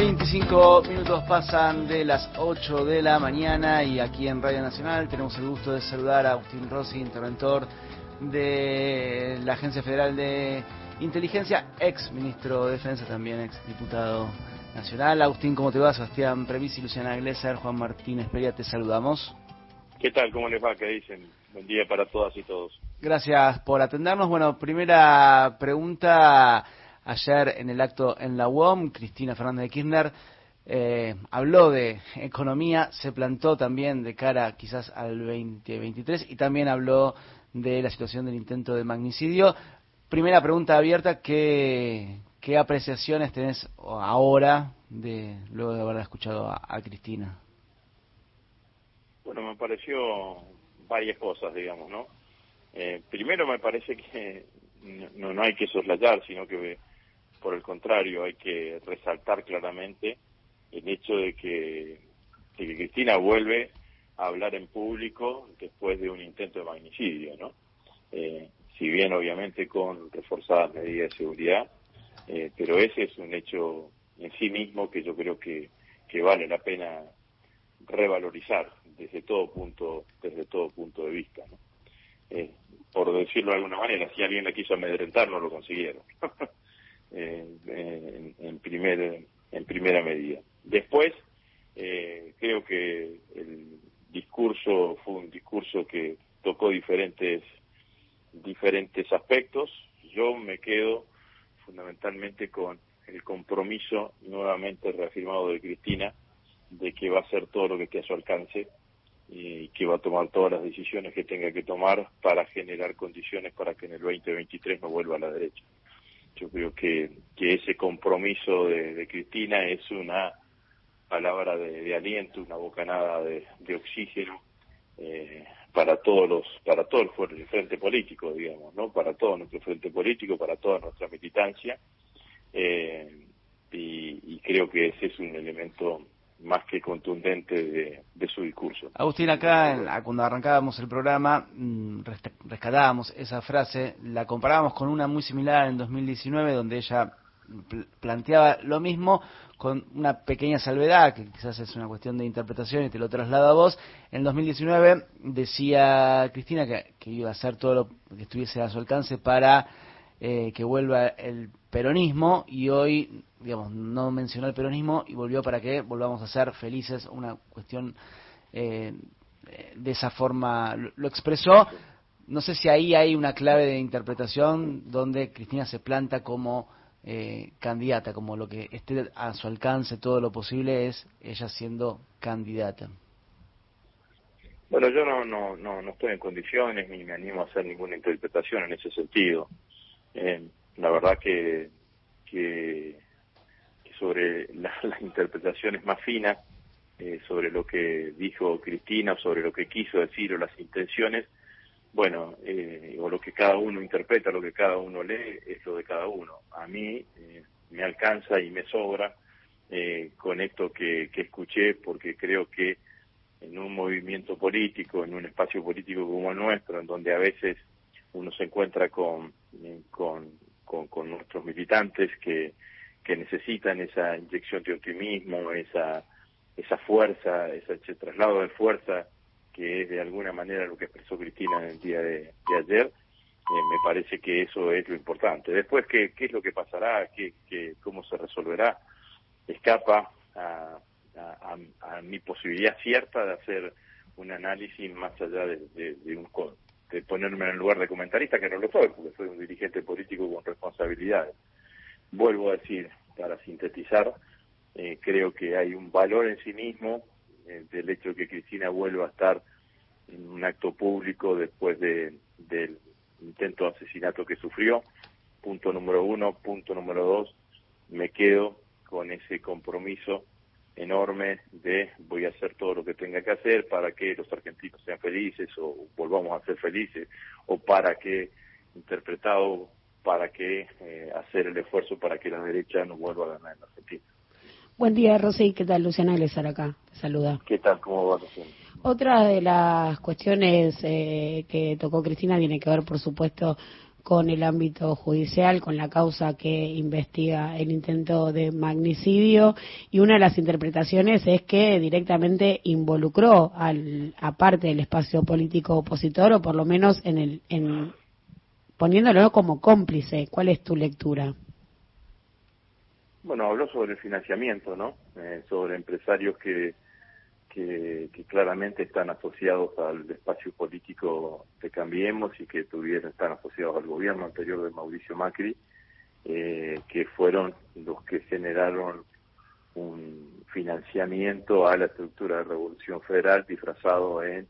25 minutos pasan de las 8 de la mañana y aquí en Radio Nacional tenemos el gusto de saludar a Agustín Rossi, interventor de la Agencia Federal de Inteligencia, ex ministro de Defensa, también ex diputado nacional. Agustín, ¿cómo te va? Sebastián Previsi, Luciana Glesser, Juan Martínez Peria, te saludamos. ¿Qué tal? ¿Cómo les va? ¿Qué dicen? Buen día para todas y todos. Gracias por atendernos. Bueno, primera pregunta. Ayer en el acto en la UOM, Cristina Fernández de Kirchner eh, habló de economía, se plantó también de cara quizás al 2023 y también habló de la situación del intento de magnicidio. Primera pregunta abierta, ¿qué, qué apreciaciones tenés ahora de luego de haber escuchado a, Cristina? Bueno, me pareció varias cosas, digamos, ¿no? Eh, primero me parece que no, no hay que soslayar, sino que por el contrario hay que resaltar claramente el hecho de que, Cristina vuelve a hablar en público después de un intento de magnicidio, ¿no? Eh, si bien obviamente con reforzadas medidas de seguridad, eh, pero ese es un hecho en sí mismo que yo creo que, que vale la pena revalorizar desde todo punto desde todo punto de vista ¿no? eh, por decirlo de alguna manera si alguien la quiso amedrentar no lo consiguieron en, en, primer en primera medida después eh, creo que el discurso fue un discurso que tocó diferentes diferentes aspectos. Yo me quedo fundamentalmente con el compromiso nuevamente reafirmado de Cristina de que va a hacer todo lo que esté a su alcance y que va a tomar todas las decisiones que tenga que tomar para generar condiciones para que en el 2023 no vuelva a la derecha. Yo creo que, que ese compromiso de, Cristina es una palabra de, aliento, una bocanada de, de oxígeno eh, para todos los para todo el frente político digamos no para todo nuestro frente político para toda nuestra militancia eh, y, creo que ese es un elemento más que contundente de, su discurso. Agustín, acá cuando arrancábamos el programa mm, rescatábamos esa frase, la comparábamos con una muy similar en 2019 donde ella planteaba lo mismo con una pequeña salvedad, que quizás es una cuestión de interpretación y te lo traslado a vos. En 2019 decía Cristina que, iba a hacer todo lo que estuviese a su alcance para eh, que vuelva el peronismo y hoy, digamos, no mencionó el peronismo y volvió para que volvamos a ser felices, una cuestión eh, de esa forma lo expresó. No sé si ahí hay una clave de interpretación donde Cristina se planta como eh, candidata, como lo que esté a su alcance todo lo posible es ella siendo candidata. Bueno, yo no, no, no, no estoy en condiciones ni me animo a hacer ninguna interpretación en ese sentido. Eh, la verdad que, que, sobre las interpretaciones más finas, eh, sobre lo que dijo Cristina, sobre lo que quiso decir o las intenciones, bueno, eh, o lo que cada uno interpreta, lo que cada uno lee, es lo de cada uno. A mí eh, me alcanza y me sobra con esto que, que escuché, porque creo que en un movimiento político, en un espacio político como el nuestro, en donde a veces uno se encuentra con, con, con, con nuestros militantes que, que necesitan esa inyección de optimismo, esa, esa fuerza, ese traslado de fuerza que es de alguna manera lo que expresó Cristina en el día de, ayer, eh, me parece que eso es lo importante. Después, ¿qué, es lo que pasará? ¿Qué, qué, ¿Cómo se resolverá? Escapa a, a, mi posibilidad cierta de hacer un análisis más allá de, de, un, de ponerme en el lugar de comentarista, que no lo soy, porque soy un dirigente político con responsabilidades. Vuelvo a decir, para sintetizar, eh, creo que hay un valor en sí mismo eh, del hecho de que Cristina vuelva a estar en un acto público después de, del intento de asesinato que sufrió. Punto número uno. Punto número dos, me quedo con ese compromiso enorme de voy a hacer todo lo que tenga que hacer para que los argentinos sean felices o volvamos a ser felices o para que, interpretado, para que eh, hacer el esfuerzo para que la derecha no vuelva a ganar en Argentina. Buen día, Rosy. ¿Qué tal? Luciana Glesar acá. saluda. ¿Qué tal? ¿Cómo va, Luciana? Otra de las cuestiones eh, que tocó Cristina tiene que ver, por supuesto, con el ámbito judicial, con la causa que investiga el intento de magnicidio y una de las interpretaciones es que directamente involucró al, a parte del espacio político opositor o por lo menos en el, en, poniéndolo como cómplice. ¿Cuál es tu lectura? Bueno, habló sobre el financiamiento, ¿no? Eh, sobre empresarios que que, claramente están asociados al espacio político de Cambiemos y que tuvieron, están asociados al gobierno anterior de Mauricio Macri, eh, que fueron los que generaron un financiamiento a la estructura de Revolución Federal disfrazado en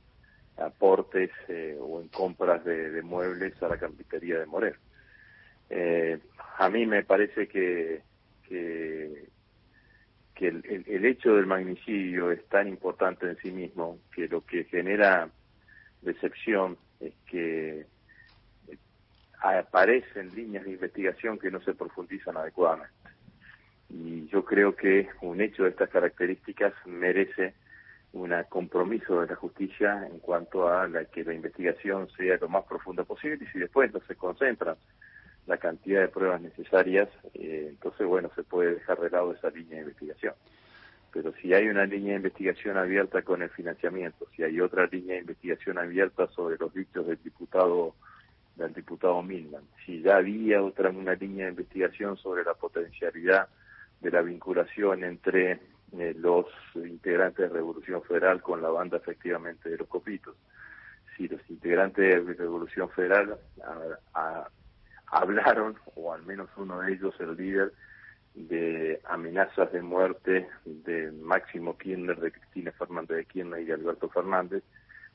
aportes eh, o en compras de, muebles a la campitería de Morel. Eh, a mí me parece que, que que el, hecho del magnicidio es tan importante en sí mismo que lo que genera decepción es que aparecen líneas de investigación que no se profundizan adecuadamente. Y yo creo que un hecho de estas características merece un compromiso de la justicia en cuanto a la que la investigación sea lo más profunda posible y si después no se concentran la cantidad de pruebas necesarias, eh, entonces, bueno, se puede dejar de lado esa línea de investigación. Pero si hay una línea de investigación abierta con el financiamiento, si hay otra línea de investigación abierta sobre los dichos del diputado del diputado Milman, si ya había otra una línea de investigación sobre la potencialidad de la vinculación entre eh, los integrantes de Revolución Federal con la banda efectivamente de los copitos, si los integrantes de Revolución Federal hablaron, o al menos uno de ellos, el líder, de amenazas de muerte de Máximo Kirchner, de Cristina Fernández de Kirchner y de Alberto Fernández,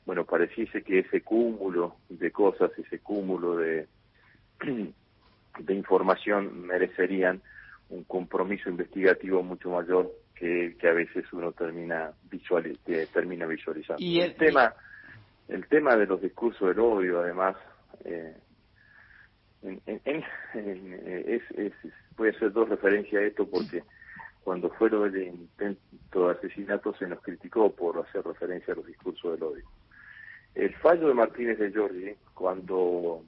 bueno, pareciese que ese cúmulo de cosas, ese cúmulo de, de información merecerían un compromiso investigativo mucho mayor que, que a veces uno termina, visual, termina visualizando. Y el, tema el tema de los discursos del odio, además, eh, en, en, es, es, voy a hacer dos referencias a esto porque cuando fue lo del intento de asesinato se nos criticó por hacer referencia a los discursos del odio. El fallo de Martínez de Giorgi, cuando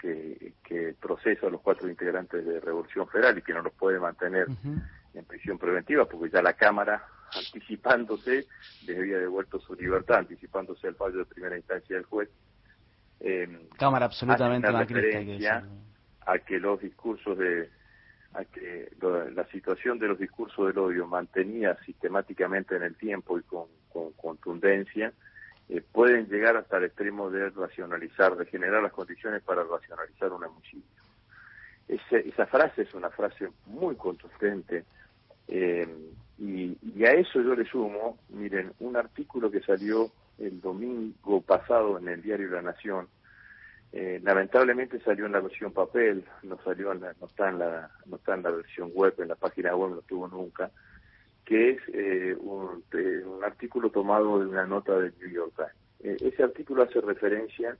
que, que, procesa a los cuatro integrantes de Revolución Federal y que no los puede mantener en prisión preventiva porque ya la Cámara, anticipándose, les había devuelto su libertad, anticipándose al fallo de primera instancia del juez, eh, Cámara absolutamente referencia a que los discursos de a que la situación de los discursos del odio mantenía sistemáticamente en el tiempo y con, contundencia eh, pueden llegar hasta el extremo de racionalizar, de generar las condiciones para racionalizar un homicidio. esa frase es una frase muy contundente eh, y, y, a eso yo le sumo, miren, un artículo que salió el domingo pasado en el diario La Nación. Eh, lamentablemente salió en la versión papel, no salió en la, no está en la, no está en la versión web, en la página web no estuvo nunca, que es eh, un, un, artículo tomado de una nota del New York Times. Eh, ese artículo hace referencia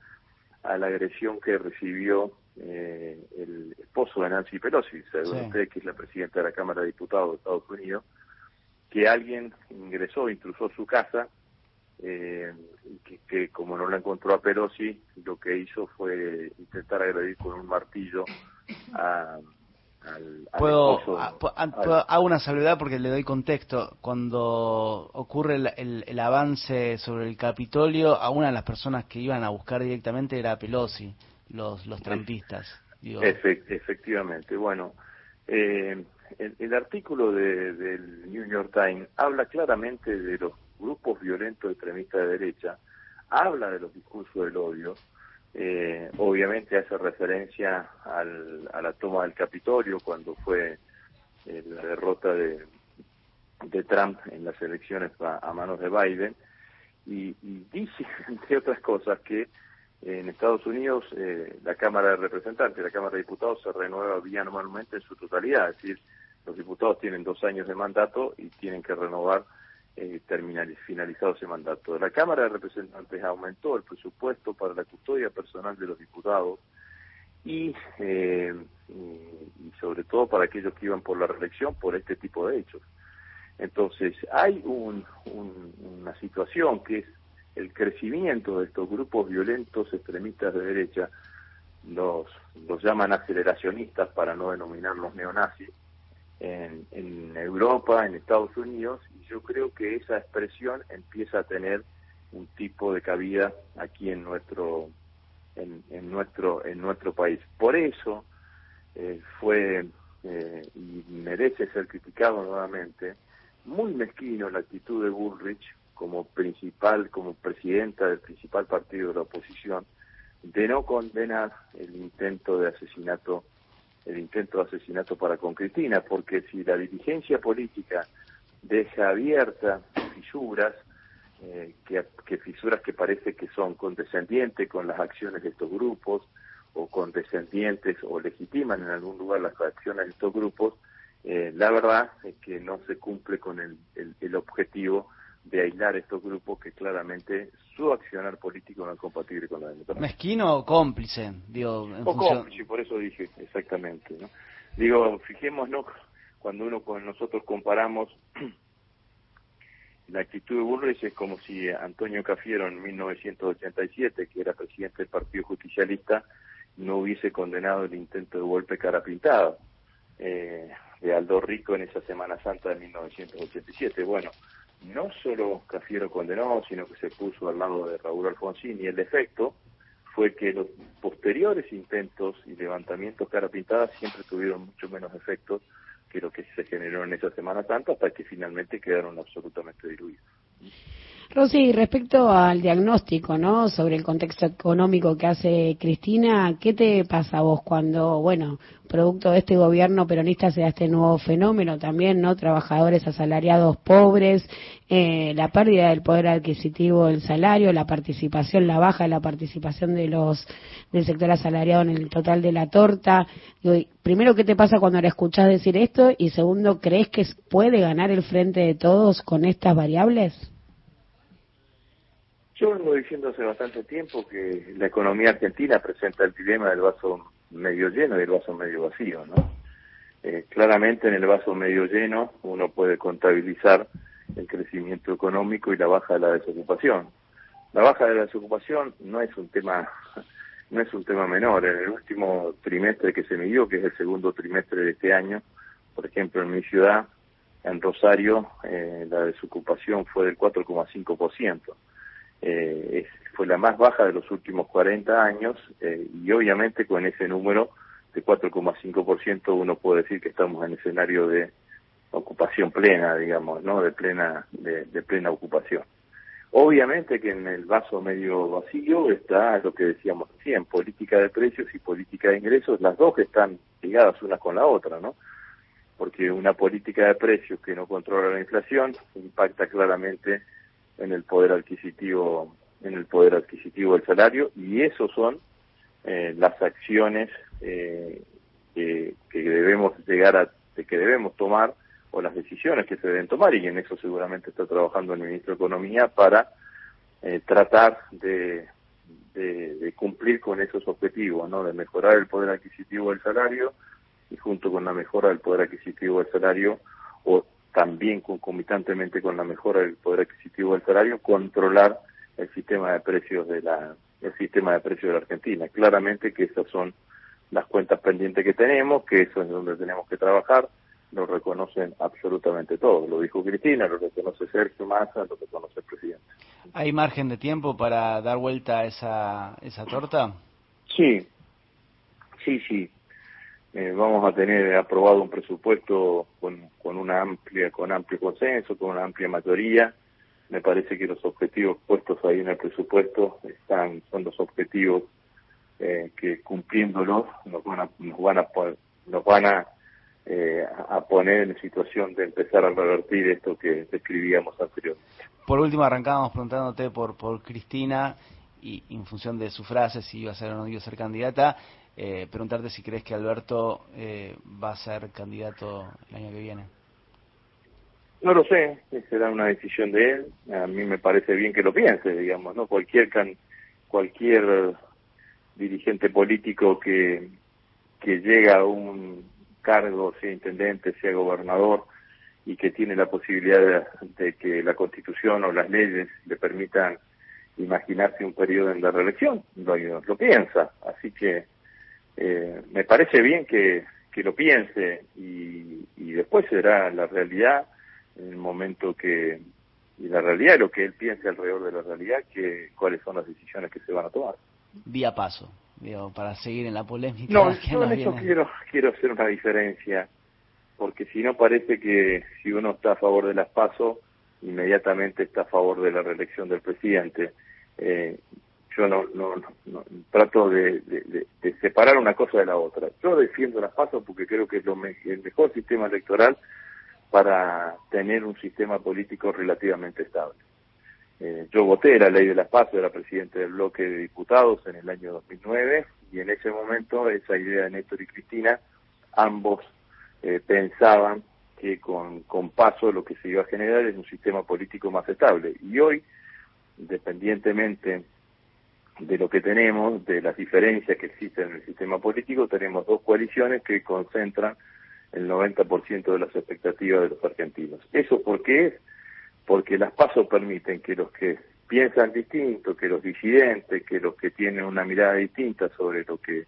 a la agresión que recibió el esposo de Nancy Pelosi, según usted, que es la presidenta de la Cámara de Diputados de Estados Unidos, que alguien ingresó, intrusó su casa eh, que, como no la encontró a Pelosi, lo que hizo fue intentar agredir con un martillo a, al, Puedo, hago una salvedad porque le doy contexto. Cuando ocurre el, el, avance sobre el Capitolio, a una de las personas que iban a buscar directamente era Pelosi, los, los trampistas. efectivamente, bueno, eh, el, el, artículo de, del New York Times habla claramente de los grupos violentos extremistas de derecha, habla de los discursos del odio, eh, obviamente hace referencia al, a la toma del Capitolio cuando fue eh, la derrota de, de, Trump en las elecciones a, manos de Biden y, dice, entre otras cosas, que en Estados Unidos eh, la Cámara de Representantes, la Cámara de Diputados se renueva bianualmente en su totalidad, es decir, los diputados tienen dos años de mandato y tienen que renovar eh, terminal, finalizado ese mandato. La Cámara de Representantes aumentó el presupuesto para la custodia personal de los diputados y, eh, y sobre todo para aquellos que iban por la reelección por este tipo de hechos. Entonces, hay un, una situación que es el crecimiento de estos grupos violentos extremistas de derecha los, los llaman aceleracionistas para no denominarlos neonazis, en, Europa, en Estados Unidos, y yo creo que esa expresión empieza a tener un tipo de cabida aquí en nuestro en, en nuestro en nuestro país. Por eso eh, fue eh, y merece ser criticado nuevamente muy mezquino la actitud de Bullrich como principal como presidenta del principal partido de la oposición de no condenar el intento de asesinato el intento de asesinato para con Cristina porque si la dirigencia política deja abiertas fisuras eh, que, fisuras que parece que son condescendientes con las acciones de estos grupos o condescendientes o legitiman en algún lugar las acciones de estos grupos, eh, la verdad es que no se cumple con el, el, objetivo de aislar estos grupos que claramente su accionar político no es compatible con la democracia. Mezquino o cómplice, digo. En o cómplice, por eso dije exactamente. ¿no? Digo, fijémonos cuando uno con nosotros comparamos la actitud de Bullrich es como si Antonio Cafiero en 1987, que era presidente del Partido Justicialista, no hubiese condenado el intento de golpe cara pintada eh, de Aldo Rico en esa Semana Santa de 1987. Bueno, no solo Cafiero condenó, sino que se puso al lado de Raúl Alfonsín y el efecto fue que los posteriores intentos y levantamientos cara pintada siempre tuvieron mucho menos efectos que lo que se generó en esa Semana Santa hasta que finalmente quedaron absolutamente diluidos. Rosy, respecto al diagnóstico, ¿no? Sobre el contexto económico que hace Cristina, ¿qué te pasa a vos cuando, bueno, producto de este gobierno peronista se da este nuevo fenómeno también, ¿no? Trabajadores asalariados pobres, eh, la pérdida del poder adquisitivo del salario, la participación, la baja de la participación de los del sector asalariado en el total de la torta. primero, ¿qué te pasa cuando le escuchás decir esto? Y segundo, ¿crees que puede ganar el frente de todos con estas variables? Yo vengo diciendo hace bastante tiempo que la economía argentina presenta el dilema del vaso medio lleno y el vaso medio vacío, ¿no? Eh, claramente en el vaso medio lleno uno puede contabilizar el crecimiento económico y la baja de la desocupación. La baja de la desocupación no es un tema no es un tema menor. En el último trimestre que se midió, que es el segundo trimestre de este año, por ejemplo en mi ciudad, en Rosario, eh, la desocupación fue del 4,5% eh, fue la más baja de los últimos 40 años eh, y obviamente con ese número de 4,5% uno puede decir que estamos en escenario de ocupación plena, digamos, ¿no? De plena de, plena ocupación. Obviamente que en el vaso medio vacío está lo que decíamos recién, política de precios y política de ingresos, las dos que están ligadas una con la otra, ¿no? Porque una política de precios que no controla la inflación impacta claramente en el poder adquisitivo en el poder adquisitivo del salario y eso son eh, las acciones eh, que, debemos llegar a que debemos tomar o las decisiones que se deben tomar y en eso seguramente está trabajando el ministro de economía para eh, tratar de, de, cumplir con esos objetivos no de mejorar el poder adquisitivo del salario y junto con la mejora del poder adquisitivo del salario o también concomitantemente con la mejora del poder adquisitivo del salario, controlar el sistema de precios de la el sistema de precios de la Argentina. Claramente que esas son las cuentas pendientes que tenemos, que eso es donde tenemos que trabajar, lo reconocen absolutamente todos. Lo dijo Cristina, lo reconoce Sergio Massa, lo reconoce el presidente. ¿Hay margen de tiempo para dar vuelta a esa, esa torta? Sí, sí, sí. Eh, vamos a tener aprobado un presupuesto con, con una amplia con amplio consenso con una amplia mayoría me parece que los objetivos puestos ahí en el presupuesto están son los objetivos eh, que cumpliéndolos nos van a nos van a nos van a, eh, a poner en situación de empezar a revertir esto que describíamos anteriormente. Por último, arrancábamos preguntándote por, por Cristina y en función de su frase, si iba a ser o no iba a ser candidata, eh, preguntarte si crees que Alberto eh, va a ser candidato el año que viene. No lo sé, será una decisión de él. A mí me parece bien que lo piense, digamos, ¿no? Cualquier can, cualquier dirigente político que que llega a un cargo, sea intendente, sea gobernador, y que tiene la posibilidad de, que la Constitución o las leyes le permitan imaginarse un periodo en la reelección, lo, lo piensa. Así que Eh, me parece bien que, que lo piense y, y después será la realidad en el momento que y la realidad lo que él piense alrededor de la realidad que cuáles son las decisiones que se van a tomar. Vía paso digo, para seguir en la polémica no yo en eso quiero quiero hacer una diferencia porque si no parece que si uno está a favor de las pasos inmediatamente está a favor de la reelección del presidente. Eh, yo no, no, no, trato de, de, de, separar una cosa de la otra. Yo defiendo las pasos porque creo que es lo el mejor sistema electoral para tener un sistema político relativamente estable. Eh, yo voté la ley de las pasos, era presidente del bloque de diputados en el año 2009 y en ese momento esa idea de Néstor y Cristina, ambos eh, pensaban que con, con paso lo que se iba a generar es un sistema político más estable. Y hoy, independientemente de lo que tenemos, de las diferencias que existen en el sistema político, tenemos dos coaliciones que concentran el 90% de las expectativas de los argentinos. ¿Eso por qué es? Porque las pasos permiten que los que piensan distinto, que los disidentes, que los que tienen una mirada distinta sobre lo que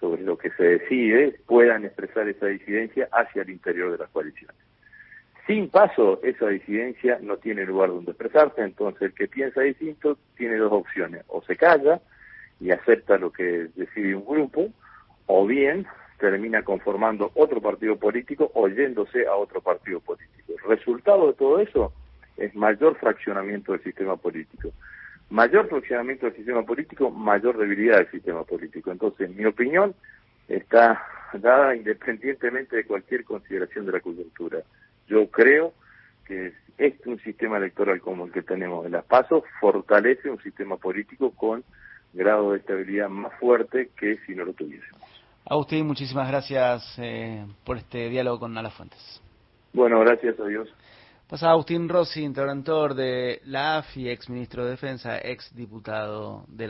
sobre lo que se decide, puedan expresar esa disidencia hacia el interior de las coaliciones. Sin paso, esa disidencia no tiene lugar donde expresarse, entonces el que piensa distinto tiene dos opciones, o se calla y acepta lo que decide un grupo, o bien termina conformando otro partido político o yéndose a otro partido político. El resultado de todo eso es mayor fraccionamiento del sistema político. Mayor fraccionamiento del sistema político, mayor debilidad del sistema político. Entonces, mi opinión está dada independientemente de cualquier consideración de la coyuntura. Yo creo que este un sistema electoral como el que tenemos en las PASO fortalece un sistema político con grado de estabilidad más fuerte que si no lo tuviésemos. Agustín, muchísimas gracias eh, por este diálogo con Ala Fuentes. Bueno, gracias a Dios. Pasa Agustín Rossi, interventor de la AFI, ex ministro de Defensa, ex diputado de la